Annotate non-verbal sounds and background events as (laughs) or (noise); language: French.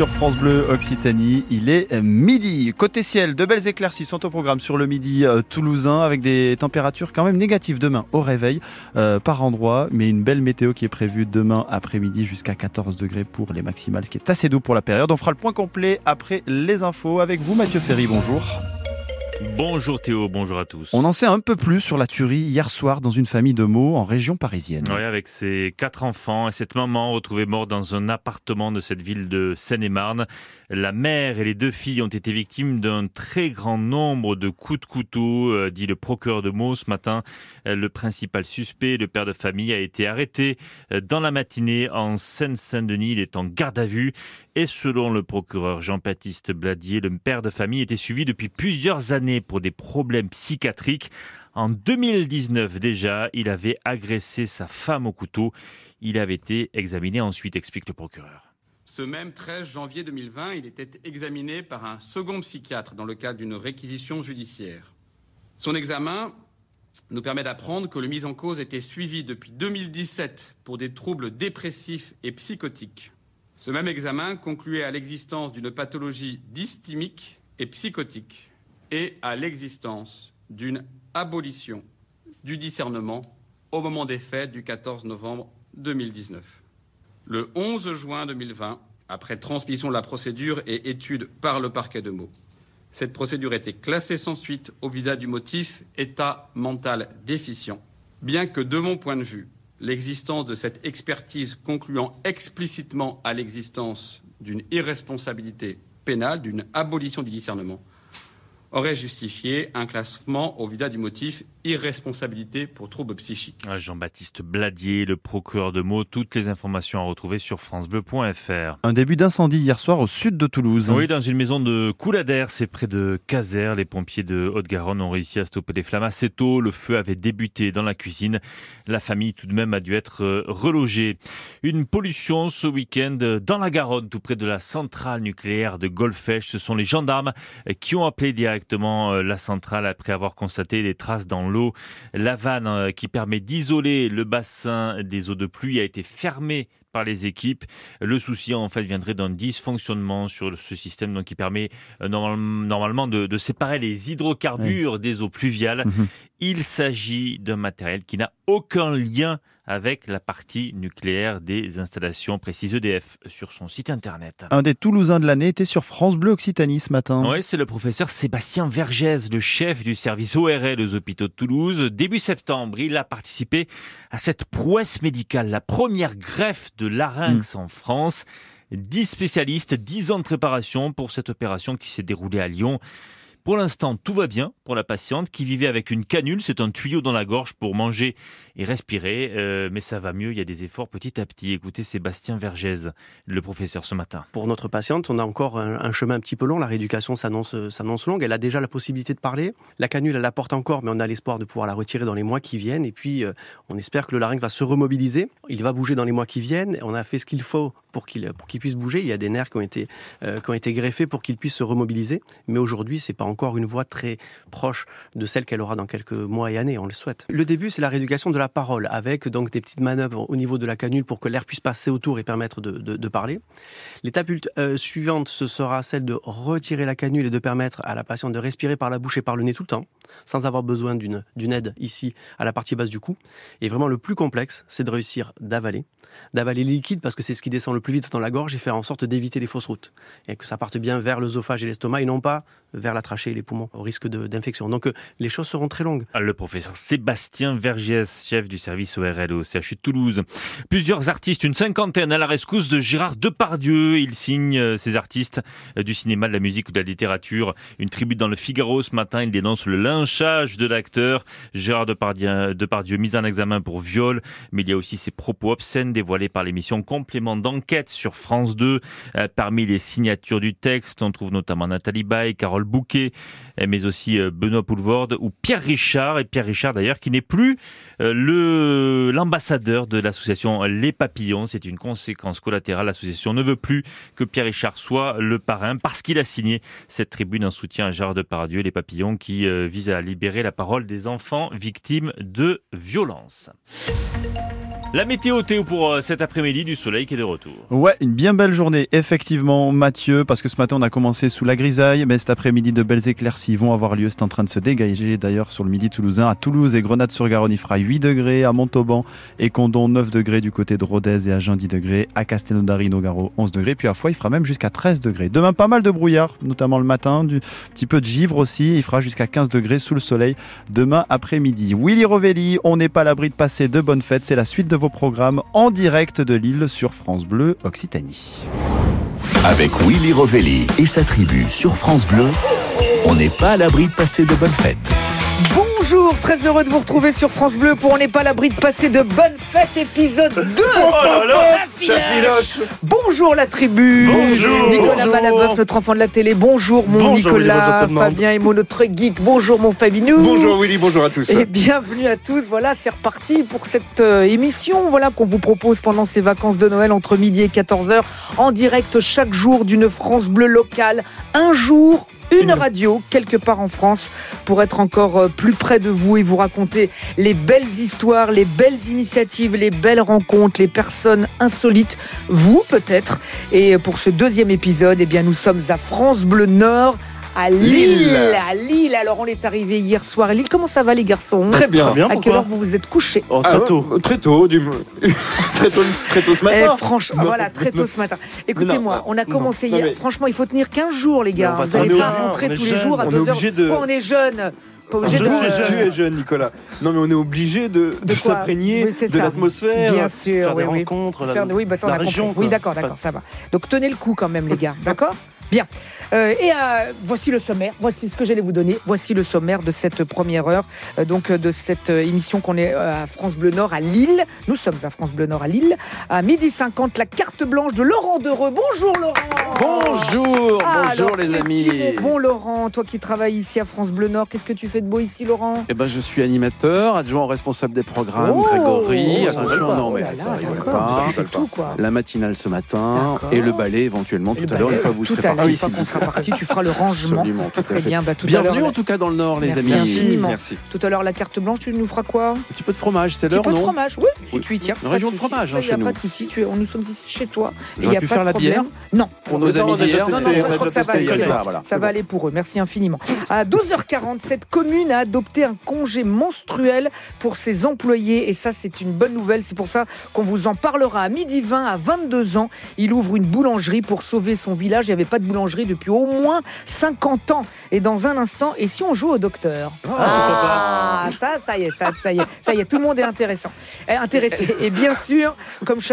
sur France Bleu Occitanie. Il est midi. Côté ciel, de belles éclaircies sont au programme sur le midi euh, toulousain avec des températures quand même négatives demain au réveil euh, par endroit, mais une belle météo qui est prévue demain après-midi jusqu'à 14 degrés pour les maximales, ce qui est assez doux pour la période. On fera le point complet après les infos avec vous Mathieu Ferry. Bonjour. Bonjour Théo, bonjour à tous. On en sait un peu plus sur la tuerie hier soir dans une famille de mots en région parisienne. Oui, avec ses quatre enfants et cette maman retrouvée morte dans un appartement de cette ville de Seine-et-Marne. La mère et les deux filles ont été victimes d'un très grand nombre de coups de couteau, euh, dit le procureur de Meaux ce matin. Euh, le principal suspect, le père de famille, a été arrêté euh, dans la matinée en Seine-Saint-Denis. Il est en garde à vue et selon le procureur Jean-Baptiste Bladier, le père de famille était suivi depuis plusieurs années pour des problèmes psychiatriques. En 2019 déjà, il avait agressé sa femme au couteau. Il avait été examiné ensuite, explique le procureur. Ce même 13 janvier 2020, il était examiné par un second psychiatre dans le cadre d'une réquisition judiciaire. Son examen nous permet d'apprendre que le mis en cause était suivi depuis 2017 pour des troubles dépressifs et psychotiques. Ce même examen concluait à l'existence d'une pathologie dysthymique et psychotique et à l'existence d'une abolition du discernement au moment des faits du 14 novembre 2019. Le 11 juin 2020, après transmission de la procédure et étude par le parquet de Meaux, cette procédure était classée sans suite au visa du motif état mental déficient, bien que de mon point de vue, l'existence de cette expertise concluant explicitement à l'existence d'une irresponsabilité pénale, d'une abolition du discernement, aurait justifié un classement au visa du motif irresponsabilité pour troubles psychiques. Ah, Jean-Baptiste Bladier, le procureur de Meaux, toutes les informations à retrouver sur francebleu.fr. Un début d'incendie hier soir au sud de Toulouse. Oui, dans une maison de Coulader, c'est près de Caser. Les pompiers de Haute-Garonne ont réussi à stopper les flammes assez tôt. Le feu avait débuté dans la cuisine. La famille tout de même a dû être euh, relogée. Une pollution ce week-end dans la Garonne, tout près de la centrale nucléaire de Golfech. Ce sont les gendarmes qui ont appelé directement directement euh, la centrale après avoir constaté des traces dans l'eau. La vanne euh, qui permet d'isoler le bassin des eaux de pluie a été fermée par les équipes. Le souci en fait viendrait d'un dysfonctionnement sur ce système donc qui permet euh, normalement de, séparer les hydrocarbures des eaux pluviales. Mhm. Il s'agit d'un matériel qui n'a aucun lien avec la partie nucléaire des installations précises EDF sur son site internet. Un des Toulousains de l'année était sur France Bleu Occitanie ce matin. Oui, c'est le professeur Sébastien Vergès, le chef du service ORL aux hôpitaux de Toulouse. Début septembre, il a participé à cette prouesse médicale, la première greffe de larynx mm. en France. 10 spécialistes, 10 ans de préparation pour cette opération qui s'est déroulée à Lyon. Pour l'instant, tout va bien pour la patiente qui vivait avec une canule. C'est un tuyau dans la gorge pour manger et respirer. Euh, mais ça va mieux. Il y a des efforts petit à petit. Écoutez Sébastien Vergès, le professeur ce matin. Pour notre patiente, on a encore un, chemin un petit peu long. La rééducation s'annonce, longue. Elle a déjà la possibilité de parler. La canule, elle la porte encore, mais on a l'espoir de pouvoir la retirer dans les mois qui viennent. Et puis, euh, on espère que le larynx va se remobiliser. Il va bouger dans les mois qui viennent. On a fait ce qu'il faut pour qu'il qu'il puisse bouger. Il y a des nerfs qui ont été euh, qui ont été greffés pour qu'il puisse se remobiliser. Mais aujourd'hui, c'est pas encore une voix très proche de celle qu'elle aura dans quelques mois et années, on le souhaite. Le début, c'est la rééducation de la parole, avec donc des petites manœuvres au niveau de la canule pour que l'air puisse passer autour et permettre de, parler. L'étape euh, suivante, ce sera celle de retirer la canule et de permettre à la patiente de respirer par la bouche et par le nez tout le temps, sans avoir besoin d'une aide ici à la partie basse du cou. Et vraiment, le plus complexe, c'est de réussir d'avaler, d'avaler les liquides parce que c'est ce qui descend le plus vite dans la gorge et faire en sorte d'éviter les fausses routes et que ça parte bien vers l'œsophage et l'estomac et non pas vers la trachée et les poumons au risque d'infection. Donc euh, les choses seront très longues. Le professeur Sébastien Vergès, chef du service ORL au CHU de Toulouse. Plusieurs artistes, une cinquantaine à la rescousse de Gérard Depardieu. Il signe euh, ces artistes euh, du cinéma, de la musique ou de la littérature. Une tribune dans le Figaro ce matin, il dénonce le lynchage de l'acteur. Gérard Depardieu, Depardieu mis en examen pour viol, mais il y a aussi ses propos obscènes dévoilés par l'émission Complément d'enquête sur France 2. Parmi les signatures du texte, on trouve notamment Nathalie Baye, Carole Bouquet, mais aussi euh, Benoît Poulvorde ou Pierre Richard. Et Pierre Richard d'ailleurs qui n'est plus euh, l'ambassadeur de l'association Les Papillons. C'est une conséquence collatérale. L'association ne veut plus que Pierre Richard soit le parrain parce qu'il a signé cette tribune en soutien à Gérard Depardieu Les Papillons qui euh, vise à libérer la parole des enfants victimes de violences. La météo Théo pour euh, cet après-midi du soleil qui est de retour. Ouais, une bien belle journée, effectivement, Mathieu, parce que ce matin on a commencé sous la grisaille, mais cet après-midi de belles éclaircies vont avoir lieu. C'est en train de se dégager d'ailleurs sur le midi toulousain. À Toulouse et Grenade-sur-Garonne, il fera 8 degrés, à Montauban et Condon 9 degrés du côté de Rodez et Jean 10 degrés, à Castelnaudary, Nogaro 11 degrés, puis à Foix il fera même jusqu'à 13 degrés. Demain pas mal de brouillard, notamment le matin, du petit peu de givre aussi, il fera jusqu'à 15 degrés sous le soleil demain après-midi. Willy Rovelli, on n'est pas à l'abri de passer de bonnes fêtes, c'est la suite de vos programmes en direct de Lille sur France Bleu Occitanie. Avec Willy Rovelli et sa tribu sur France Bleu, on n'est pas à l'abri de passer de bonnes fêtes. Bonjour, très heureux de vous retrouver sur France Bleu pour On n'est pas à l'abri de passer de bonnes fêtes, épisode 2 Bonjour la tribu Bonjour. Nicolas. Malabeuf, notre enfant de la télé, bonjour mon Bonjour, Willy, Nicolas, monde. Fabien Emo, notre geek, bonjour mon Fabinou Bonjour Willy, bonjour à tous. et bienvenue à tous. Voilà, c'est reparti pour cette euh, émission voilà, qu'on vous propose pendant ces vacances de Noël entre midi et 14h en direct chaque jour d'une France Bleu locale. Un jour, une radio quelque part en France pour être encore euh, plus près de vous et vous raconter les belles histoires, les belles initiatives, les belles rencontres, les personnes insolites, vous peut-être. Et pour ce deuxième épisode, eh bien, nous sommes à France Bleu Nord. À Lille. Lille. à Lille. Alors on est arrivé hier soir à Lille. Comment ça va les garçons Très bien. À quelle heure vous vous êtes couchés Oh, Ah très ouais, tôt. Très tôt, du... (laughs) très tôt, très tôt ce Eh, matin. franchement, Non, voilà, très tôt non. ce matin. Écoutez-moi, non, on a commencé non, hier. mais- Franchement, il faut tenir 15 jours, les gars. Vous n'allez pas rentrer tous les jours à on est 2 heures. obligé de- Oh, on est jeune. Obligé de. suis- tu es jeune, Nicolas. Non, mais on est obligé de, De de quoi s'imprégner Oui, de l'atmosphère, Bien sûr, faire des oui, oui. rencontres. la- Faire de- Oui, bah ça, on la a région, compris. Oui, d'accord, d'accord, ça va. Donc tenez le coup quand même, les gars. D'accord Bien. Euh, et euh, voici le sommaire. Voici ce que j'allais vous donner. Voici le sommaire de cette première heure, euh, donc de cette émission qu'on est à France Bleu Nord à Lille. Nous sommes à France Bleu Nord à Lille. À midi 50, la carte blanche de Laurent Dereux. Bonjour Laurent. Bonjour, Ah, bonjour alors, les amis. Bon Laurent, toi qui travailles ici à France Bleu Nord, qu'est-ce que tu fais de beau ici Laurent Eh ben, je suis animateur, adjoint au responsable des programmes, Oh, Grégory. rigole Attention, pas. non, Oh mais là ça rigole pas. tu fais tout quoi. La matinale ce matin et le ballet éventuellement Le tout à l'heure, une fois que vous serez l'heure, partis. une fois qu'on sera parti, tu feras le (laughs) rangement. Absolument, tout à Très fait. bien, bah, tout l'heure. Bienvenue en tout cas dans le Nord, les Merci amis. infiniment. Merci. Tout à l'heure, la carte blanche, tu nous feras quoi Un petit peu de fromage, c'est Un petit l'heure, peu de non fromage, oui, si tu y tiens. Une pas région de fromage, Il n'y a chez pas nous. de souci, on- nous sommes ici chez toi. Il J'aurais n'y a pu pas faire la bière Non. Nos amis d'hier. Non, testé, non, ça, on a je crois déjà que ça va aller. pour eux. Merci infiniment. À 12h40, cette commune a adopté un congé menstruel pour ses employés. Et ça, c'est une bonne nouvelle. C'est pour ça qu'on vous en parlera à midi 20, à 22 ans. Il ouvre une boulangerie pour sauver son village. Il n'y avait pas de boulangerie depuis au moins 50 ans. Et dans un instant, et si on joue au docteur? Ah, ça, ça y est, ça, ça y est, ça y est, tout le monde est intéressant, intéressé. Et bien sûr, comme chaque